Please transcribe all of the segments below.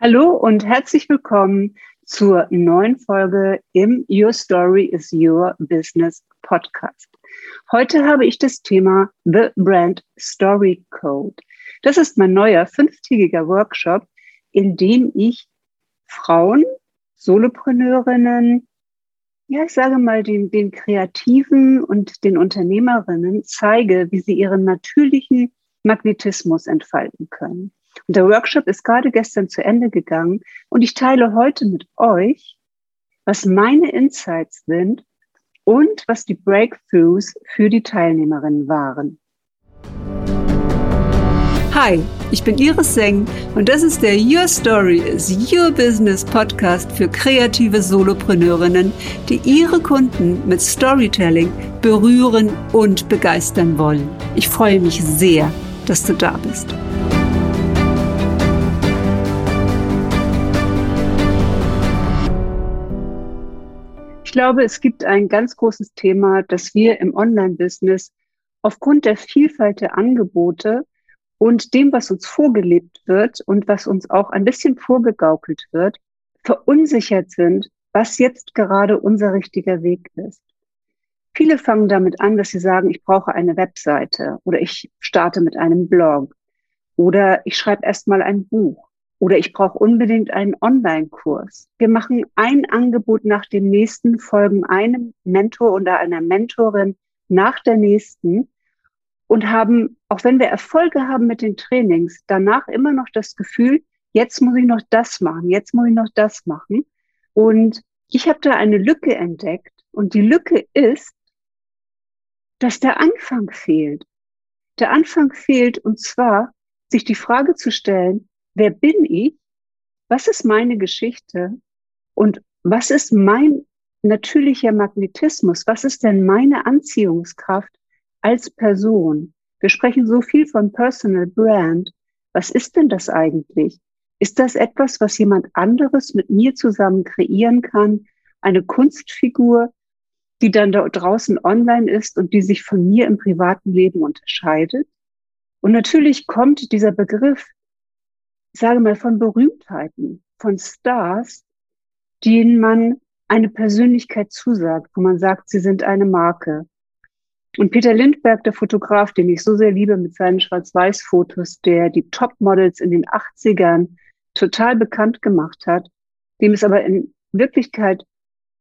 Hallo und herzlich willkommen zur neuen Folge im Your Story is Your Business Podcast. Heute habe ich das Thema The Brand Story Code. Das ist mein neuer fünftägiger Workshop, in dem ich Frauen, Solopreneurinnen, ja, ich sage mal den, den Kreativen und den Unternehmerinnen zeige, wie sie ihren natürlichen Magnetismus entfalten können. Und der Workshop ist gerade gestern zu Ende gegangen und ich teile heute mit euch, was meine Insights sind und was die Breakthroughs für die Teilnehmerinnen waren. Hi, ich bin Iris Seng und das ist der Your Story is Your Business Podcast für kreative Solopreneurinnen, die ihre Kunden mit Storytelling berühren und begeistern wollen. Ich freue mich sehr, dass du da bist. Glaube, es gibt ein ganz großes Thema, das wir im Online-Business aufgrund der Vielfalt der Angebote und dem, was uns vorgelebt wird und was uns auch ein bisschen vorgegaukelt wird, verunsichert sind, was jetzt gerade unser richtiger Weg ist. Viele fangen damit an, dass sie sagen, ich brauche eine Webseite oder ich starte mit einem Blog oder ich schreibe erstmal ein Buch oder ich brauche unbedingt einen Online-Kurs. Wir machen ein Angebot nach dem nächsten, folgen einem Mentor oder einer Mentorin nach der nächsten und haben, auch wenn wir Erfolge haben mit den Trainings, danach immer noch das Gefühl, jetzt muss ich noch das machen, jetzt muss ich noch das machen. Und ich habe da eine Lücke entdeckt und die Lücke ist, dass der Anfang fehlt. Der Anfang fehlt und zwar, sich die Frage zu stellen, wer bin ich? Was ist meine Geschichte? Und was ist mein natürlicher Magnetismus? Was ist denn meine Anziehungskraft als Person? Wir sprechen so viel von Personal Brand. Was ist denn das eigentlich? Ist das etwas, was jemand anderes mit mir zusammen kreieren kann? Eine Kunstfigur, die dann da draußen online ist und die sich von mir im privaten Leben unterscheidet? Und natürlich kommt dieser Begriff ich sage mal, von Berühmtheiten, von Stars, denen man eine Persönlichkeit zusagt, wo man sagt, sie sind eine Marke. Und Peter Lindberg, der Fotograf, den ich so sehr liebe mit seinen Schwarz-Weiß-Fotos, der die Top-Models in den 80ern total bekannt gemacht hat, dem es aber in Wirklichkeit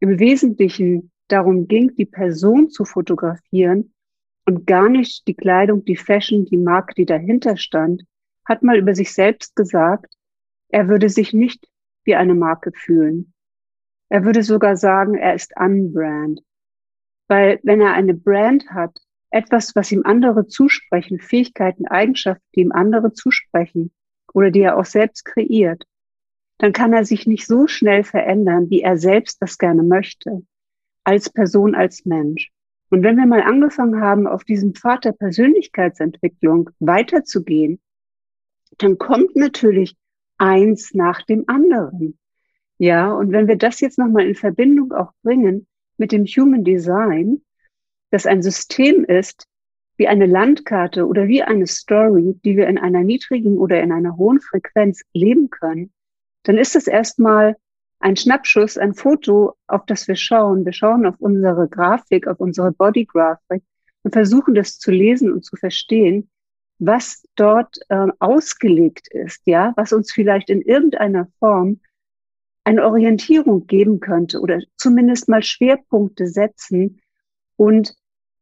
im Wesentlichen darum ging, die Person zu fotografieren und gar nicht die Kleidung, die Fashion, die Marke, die dahinter stand, hat mal über sich selbst gesagt, er würde sich nicht wie eine Marke fühlen. Er würde sogar sagen, er ist unbrand. Weil wenn er eine Brand hat, etwas, was ihm andere zusprechen, Fähigkeiten, Eigenschaften, die ihm andere zusprechen oder die er auch selbst kreiert, dann kann er sich nicht so schnell verändern, wie er selbst das gerne möchte, als Person, als Mensch. Und wenn wir mal angefangen haben, auf diesem Pfad der Persönlichkeitsentwicklung weiterzugehen, dann kommt natürlich eins nach dem anderen. Ja, und wenn wir das jetzt nochmal in Verbindung auch bringen mit dem Human Design, das ein System ist, wie eine Landkarte oder wie eine Story, die wir in einer niedrigen oder in einer hohen Frequenz leben können, dann ist es erstmal ein Schnappschuss, ein Foto, auf das wir schauen. Wir schauen auf unsere Grafik, auf unsere Bodygrafik und versuchen das zu lesen und zu verstehen was dort äh, ausgelegt ist, ja, was uns vielleicht in irgendeiner Form eine Orientierung geben könnte oder zumindest mal Schwerpunkte setzen und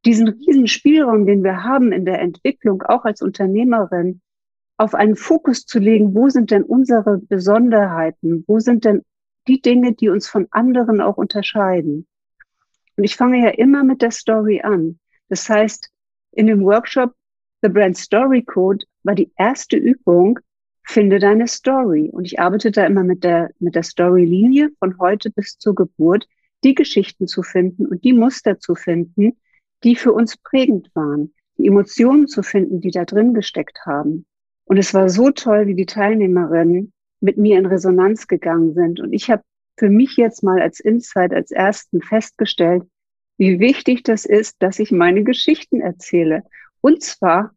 diesen riesen Spielraum, den wir haben in der Entwicklung, auch als Unternehmerin, auf einen Fokus zu legen, wo sind denn unsere Besonderheiten, wo sind denn die Dinge, die uns von anderen auch unterscheiden. Und ich fange ja immer mit der Story an. Das heißt, in dem Workshop The Brand Story Code war die erste Übung, finde deine Story. Und ich arbeite da immer mit der, mit der Story-Linie von heute bis zur Geburt, die Geschichten zu finden und die Muster zu finden, die für uns prägend waren, die Emotionen zu finden, die da drin gesteckt haben. Und es war so toll, wie die Teilnehmerinnen mit mir in Resonanz gegangen sind. Und ich habe für mich jetzt mal als Insight, als ersten festgestellt, wie wichtig das ist, dass ich meine Geschichten erzähle. Und zwar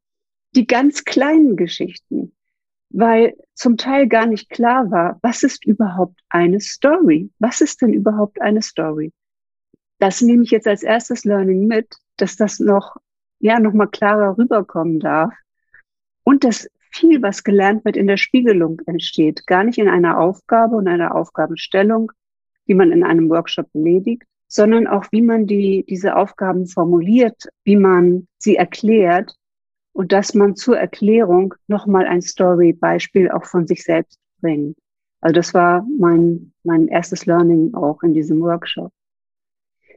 die ganz kleinen Geschichten. weil zum Teil gar nicht klar war, was ist überhaupt eine Story? Was ist denn überhaupt eine Story? Das nehme ich jetzt als erstes Learning mit, dass das noch, ja, noch mal klarer rüberkommen darf. Und dass viel, was gelernt wird, in der Spiegelung entsteht. Gar nicht in einer Aufgabe und einer Aufgabenstellung, die man in einem Workshop erledigt, sondern auch, wie man die, diese Aufgaben formuliert, wie man sie erklärt und dass man zur Erklärung nochmal ein Story-Beispiel auch von sich selbst bringt. Also das war mein, mein erstes Learning auch in diesem Workshop.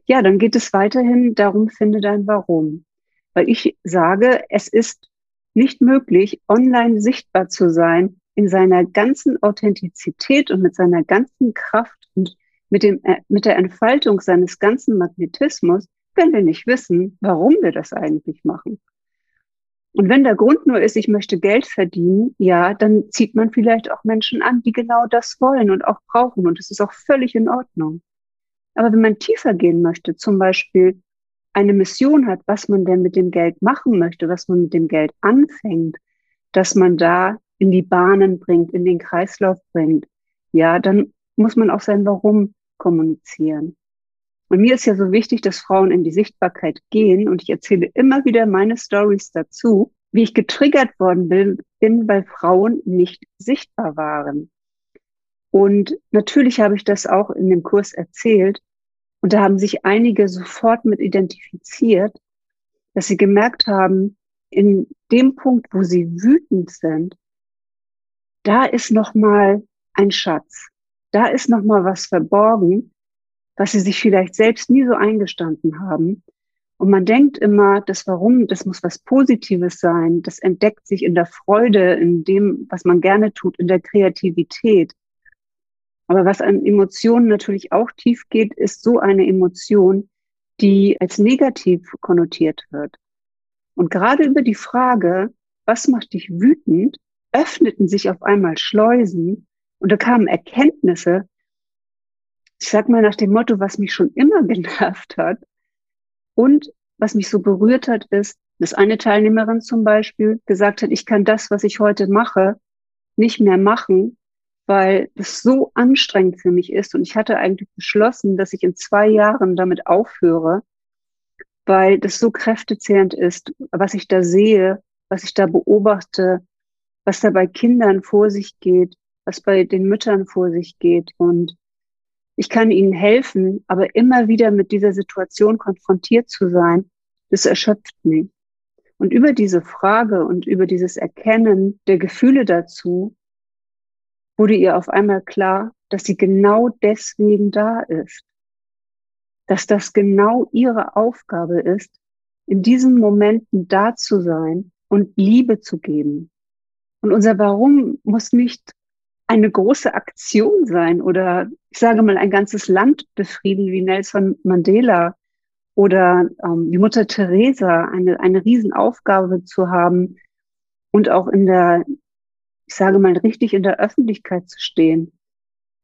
Ja, dann geht es weiterhin darum, finde dein Warum. Weil ich sage, es ist nicht möglich, online sichtbar zu sein in seiner ganzen Authentizität und mit seiner ganzen Kraft und mit, dem, äh, mit der Entfaltung seines ganzen Magnetismus, wenn wir nicht wissen, warum wir das eigentlich machen. Und wenn der Grund nur ist, ich möchte Geld verdienen, ja, dann zieht man vielleicht auch Menschen an, die genau das wollen und auch brauchen. Und das ist auch völlig in Ordnung. Aber wenn man tiefer gehen möchte, zum Beispiel eine Mission hat, was man denn mit dem Geld machen möchte, was man mit dem Geld anfängt, dass man da in die Bahnen bringt, in den Kreislauf bringt, ja, dann muss man auch sein Warum kommunizieren. Und mir ist ja so wichtig, dass Frauen in die Sichtbarkeit gehen und ich erzähle immer wieder meine Stories dazu, wie ich getriggert worden bin, weil Frauen nicht sichtbar waren. Und natürlich habe ich das auch in dem Kurs erzählt und da haben sich einige sofort mit identifiziert, dass sie gemerkt haben, in dem Punkt, wo sie wütend sind, da ist noch mal ein Schatz. Da ist noch mal was verborgen, was sie sich vielleicht selbst nie so eingestanden haben. Und man denkt immer, das Warum, das muss was Positives sein. Das entdeckt sich in der Freude, in dem, was man gerne tut, in der Kreativität. Aber was an Emotionen natürlich auch tief geht, ist so eine Emotion, die als negativ konnotiert wird. Und gerade über die Frage, was macht dich wütend, öffneten sich auf einmal Schleusen und da kamen Erkenntnisse, ich sag mal nach dem Motto, was mich schon immer genervt hat und was mich so berührt hat, ist, dass eine Teilnehmerin zum Beispiel gesagt hat, ich kann das, was ich heute mache, nicht mehr machen, weil es so anstrengend für mich ist. Und ich hatte eigentlich beschlossen, dass ich in zwei Jahren damit aufhöre, weil das so kräftezehrend ist, was ich da sehe, was ich da beobachte, was da bei Kindern vor sich geht, was bei den Müttern vor sich geht. Und ich kann ihnen helfen, aber immer wieder mit dieser Situation konfrontiert zu sein, das erschöpft mich. Und über diese Frage und über dieses Erkennen der Gefühle dazu wurde ihr auf einmal klar, dass sie genau deswegen da ist. Dass das genau ihre Aufgabe ist, in diesen Momenten da zu sein und Liebe zu geben. Und unser Warum muss nicht eine große Aktion sein oder ich sage mal ein ganzes Land befrieden wie Nelson Mandela oder ähm, wie Mutter Teresa eine, eine Riesenaufgabe zu haben und auch in der, ich sage mal, richtig in der Öffentlichkeit zu stehen.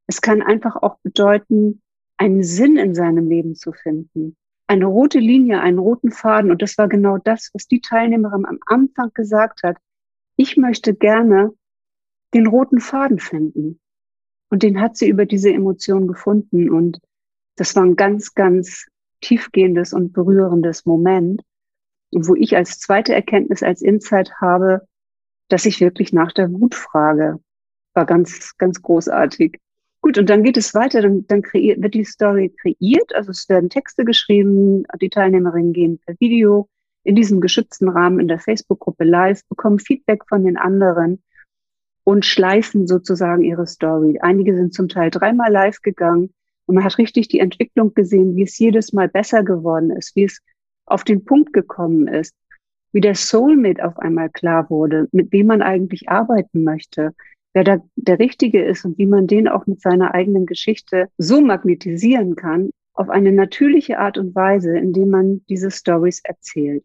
Es kann einfach auch bedeuten, einen Sinn in seinem Leben zu finden. Eine rote Linie, einen roten Faden. Und das war genau das, was die Teilnehmerin am Anfang gesagt hat. Ich möchte gerne den roten Faden finden. Und den hat sie über diese Emotion gefunden. Und das war ein ganz, ganz tiefgehendes und berührendes Moment, wo ich als zweite Erkenntnis, als Insight habe, dass ich wirklich nach der Wut frage. War ganz, ganz großartig. Gut, und dann geht es weiter, dann, dann kreiert, wird die Story kreiert, also es werden Texte geschrieben, die Teilnehmerinnen gehen per Video in diesem geschützten Rahmen in der Facebook-Gruppe live, bekommen Feedback von den anderen und schleifen sozusagen ihre Story. Einige sind zum Teil dreimal live gegangen und man hat richtig die Entwicklung gesehen, wie es jedes Mal besser geworden ist, wie es auf den Punkt gekommen ist, wie der Soulmate auf einmal klar wurde, mit wem man eigentlich arbeiten möchte, wer da der Richtige ist und wie man den auch mit seiner eigenen Geschichte so magnetisieren kann, auf eine natürliche Art und Weise, indem man diese Stories erzählt.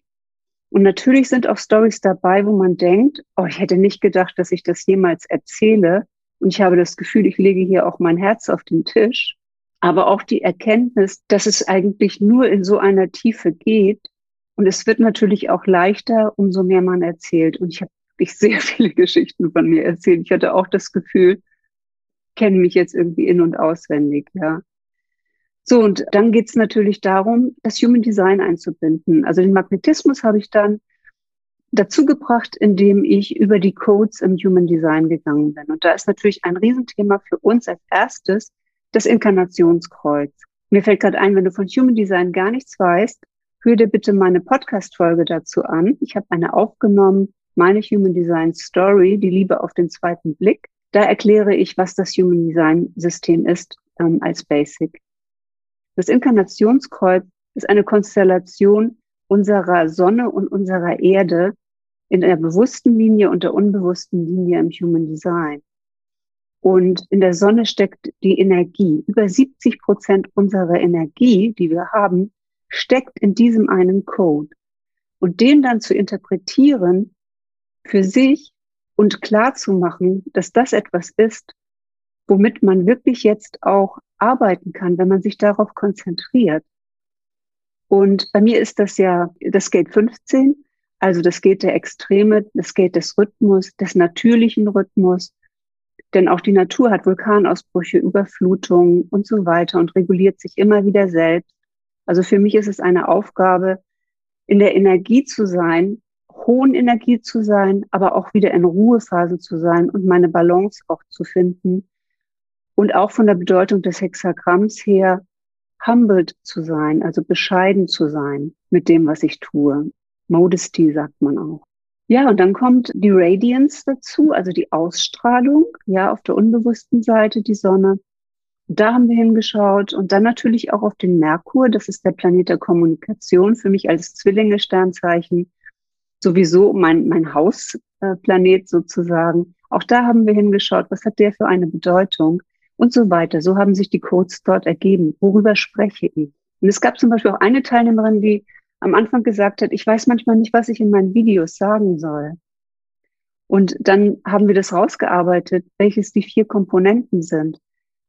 Und natürlich sind auch Stories dabei, wo man denkt, oh, ich hätte nicht gedacht, dass ich das jemals erzähle. Und ich habe das Gefühl, ich lege hier auch mein Herz auf den Tisch. Aber auch die Erkenntnis, dass es eigentlich nur in so einer Tiefe geht. Und es wird natürlich auch leichter, umso mehr man erzählt. Und ich habe wirklich sehr viele Geschichten von mir erzählt. Ich hatte auch das Gefühl, kenne mich jetzt irgendwie in- und auswendig, ja. So, und dann geht es natürlich darum, das Human Design einzubinden. Also den Magnetismus habe ich dann dazu gebracht, indem ich über die Codes im Human Design gegangen bin. Und da ist natürlich ein Riesenthema für uns als erstes das Inkarnationskreuz. Mir fällt gerade ein, wenn du von Human Design gar nichts weißt, hör dir bitte meine Podcast-Folge dazu an. Ich habe eine aufgenommen, meine Human Design Story, die Liebe auf den zweiten Blick. Da erkläre ich, was das Human Design System ist ähm, als Basic. Das Inkarnationskreuz ist eine Konstellation unserer Sonne und unserer Erde in der bewussten Linie und der unbewussten Linie im Human Design. Und in der Sonne steckt die Energie. Über 70 Prozent unserer Energie, die wir haben, steckt in diesem einen Code. Und den dann zu interpretieren für sich und klar zu machen, dass das etwas ist, womit man wirklich jetzt auch arbeiten kann, wenn man sich darauf konzentriert. Und bei mir ist das ja das Gate 15, also das Gate der Extreme, das Gate des Rhythmus, des natürlichen Rhythmus. Denn auch die Natur hat Vulkanausbrüche, Überflutungen und so weiter und reguliert sich immer wieder selbst. Also für mich ist es eine Aufgabe, in der Energie zu sein, hohen Energie zu sein, aber auch wieder in Ruhephasen zu sein und meine Balance auch zu finden und auch von der Bedeutung des Hexagramms her humbled zu sein, also bescheiden zu sein mit dem, was ich tue. Modesty sagt man auch. Ja, und dann kommt die Radiance dazu, also die Ausstrahlung, ja, auf der unbewussten Seite die Sonne. Da haben wir hingeschaut und dann natürlich auch auf den Merkur, das ist der Planet der Kommunikation, für mich als Zwillinge-Sternzeichen sowieso mein, mein Hausplanet sozusagen. Auch da haben wir hingeschaut, was hat der für eine Bedeutung? Und so weiter. So haben sich die Codes dort ergeben. Worüber spreche ich? Und es gab zum Beispiel auch eine Teilnehmerin, die am Anfang gesagt hat, ich weiß manchmal nicht, was ich in meinen Videos sagen soll. Und dann haben wir das rausgearbeitet, welches die vier Komponenten sind.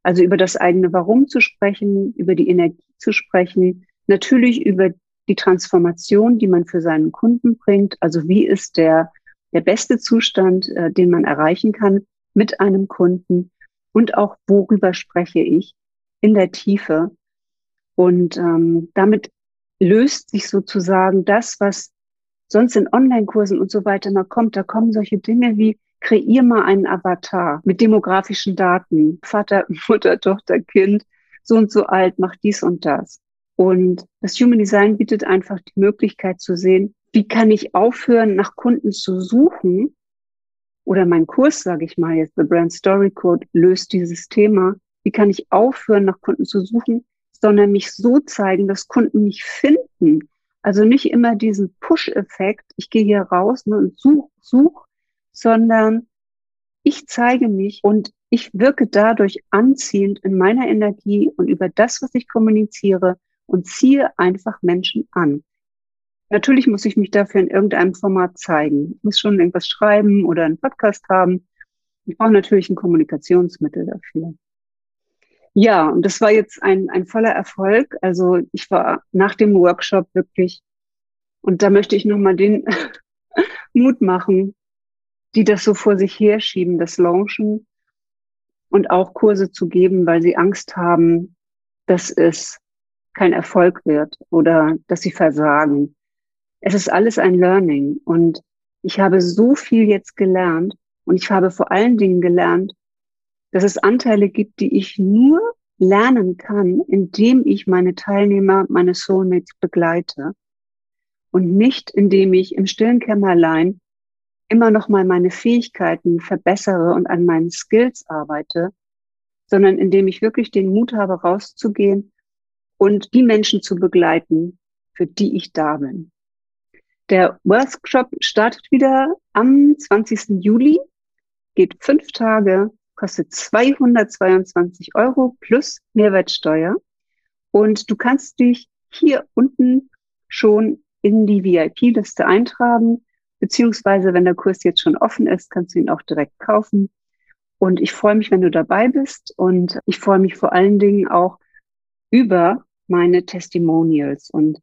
Also über das eigene Warum zu sprechen, über die Energie zu sprechen, natürlich über die Transformation, die man für seinen Kunden bringt. Also wie ist der, der beste Zustand, äh, den man erreichen kann mit einem Kunden und auch worüber spreche ich in der Tiefe. Und ähm, damit löst sich sozusagen das, was sonst in Online-Kursen und so weiter noch kommt. Da kommen solche Dinge wie, kreier mal einen Avatar mit demografischen Daten, Vater, Mutter, Tochter, Kind, so und so alt, macht dies und das. Und das Human Design bietet einfach die Möglichkeit zu sehen, wie kann ich aufhören, nach Kunden zu suchen, oder mein Kurs, sage ich mal jetzt, The Brand Story Code, löst dieses Thema. Wie kann ich aufhören, nach Kunden zu suchen, sondern mich so zeigen, dass Kunden mich finden? Also nicht immer diesen Push-Effekt, ich gehe hier raus ne, und such, such, sondern ich zeige mich und ich wirke dadurch anziehend in meiner Energie und über das, was ich kommuniziere und ziehe einfach Menschen an. Natürlich muss ich mich dafür in irgendeinem Format zeigen. Ich muss schon irgendwas schreiben oder einen Podcast haben. Ich brauche natürlich ein Kommunikationsmittel dafür. Ja, und das war jetzt ein, ein voller Erfolg. Also ich war nach dem Workshop wirklich, und da möchte ich nochmal den Mut machen, die das so vor sich herschieben, das Launchen und auch Kurse zu geben, weil sie Angst haben, dass es kein Erfolg wird oder dass sie versagen es ist alles ein Learning. Und ich habe so viel jetzt gelernt. Und ich habe vor allen Dingen gelernt, dass es Anteile gibt, die ich nur lernen kann, indem ich meine Teilnehmer, meine Soulmates begleite. Und nicht indem ich im stillen Kämmerlein immer noch mal meine Fähigkeiten verbessere und an meinen Skills arbeite, sondern indem ich wirklich den Mut habe, rauszugehen und die Menschen zu begleiten, für die ich da bin. Der Workshop startet wieder am 20. Juli, geht fünf Tage, kostet 222 Euro plus Mehrwertsteuer. Und du kannst dich hier unten schon in die VIP-Liste eintragen, beziehungsweise wenn der Kurs jetzt schon offen ist, kannst du ihn auch direkt kaufen. Und ich freue mich, wenn du dabei bist. Und ich freue mich vor allen Dingen auch über meine Testimonials. Und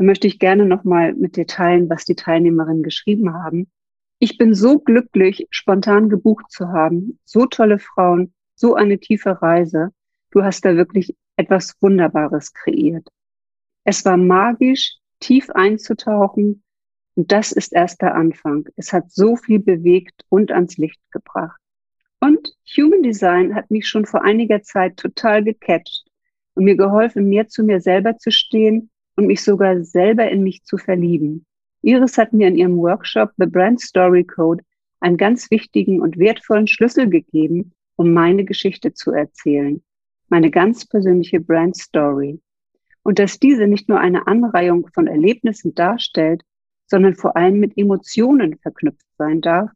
da möchte ich gerne nochmal mit dir teilen, was die Teilnehmerinnen geschrieben haben. Ich bin so glücklich, spontan gebucht zu haben. So tolle Frauen, so eine tiefe Reise. Du hast da wirklich etwas Wunderbares kreiert. Es war magisch, tief einzutauchen. Und das ist erst der Anfang. Es hat so viel bewegt und ans Licht gebracht. Und Human Design hat mich schon vor einiger Zeit total gecatcht und mir geholfen, mehr zu mir selber zu stehen und mich sogar selber in mich zu verlieben. Iris hat mir in ihrem Workshop The Brand Story Code einen ganz wichtigen und wertvollen Schlüssel gegeben, um meine Geschichte zu erzählen. Meine ganz persönliche Brand Story. Und dass diese nicht nur eine Anreihung von Erlebnissen darstellt, sondern vor allem mit Emotionen verknüpft sein darf,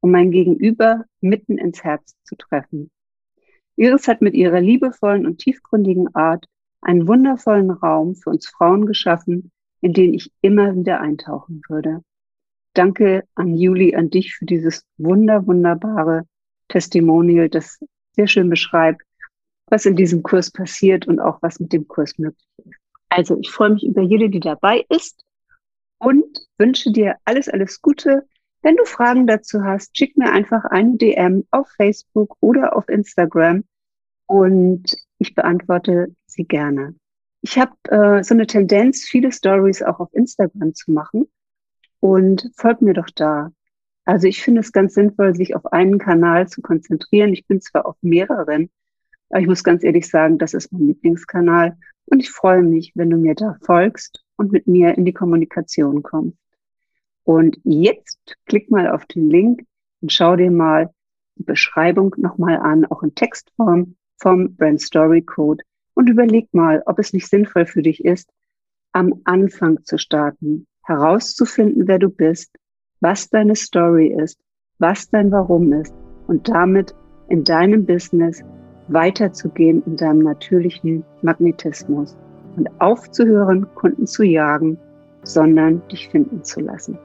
um mein Gegenüber mitten ins Herz zu treffen. Iris hat mit ihrer liebevollen und tiefgründigen Art einen wundervollen Raum für uns Frauen geschaffen, in den ich immer wieder eintauchen würde. Danke an Juli, an dich für dieses wunder, wunderbare Testimonial, das sehr schön beschreibt, was in diesem Kurs passiert und auch was mit dem Kurs möglich ist. Also ich freue mich über jede, die dabei ist und wünsche dir alles, alles Gute. Wenn du Fragen dazu hast, schick mir einfach eine DM auf Facebook oder auf Instagram und ich beantworte sie gerne. Ich habe äh, so eine Tendenz, viele Stories auch auf Instagram zu machen und folgt mir doch da. Also ich finde es ganz sinnvoll, sich auf einen Kanal zu konzentrieren. Ich bin zwar auf mehreren, aber ich muss ganz ehrlich sagen, das ist mein Lieblingskanal und ich freue mich, wenn du mir da folgst und mit mir in die Kommunikation kommst. Und jetzt klick mal auf den Link und schau dir mal die Beschreibung nochmal an, auch in Textform vom Brand Story Code und überleg mal, ob es nicht sinnvoll für dich ist, am Anfang zu starten, herauszufinden, wer du bist, was deine Story ist, was dein Warum ist und damit in deinem Business weiterzugehen in deinem natürlichen Magnetismus und aufzuhören, Kunden zu jagen, sondern dich finden zu lassen.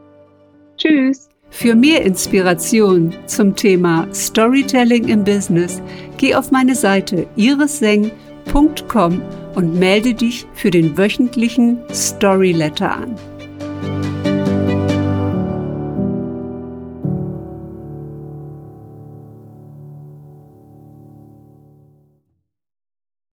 Tschüss! Für mehr Inspiration zum Thema Storytelling im Business, geh auf meine Seite irisseng.com und melde dich für den wöchentlichen Storyletter an.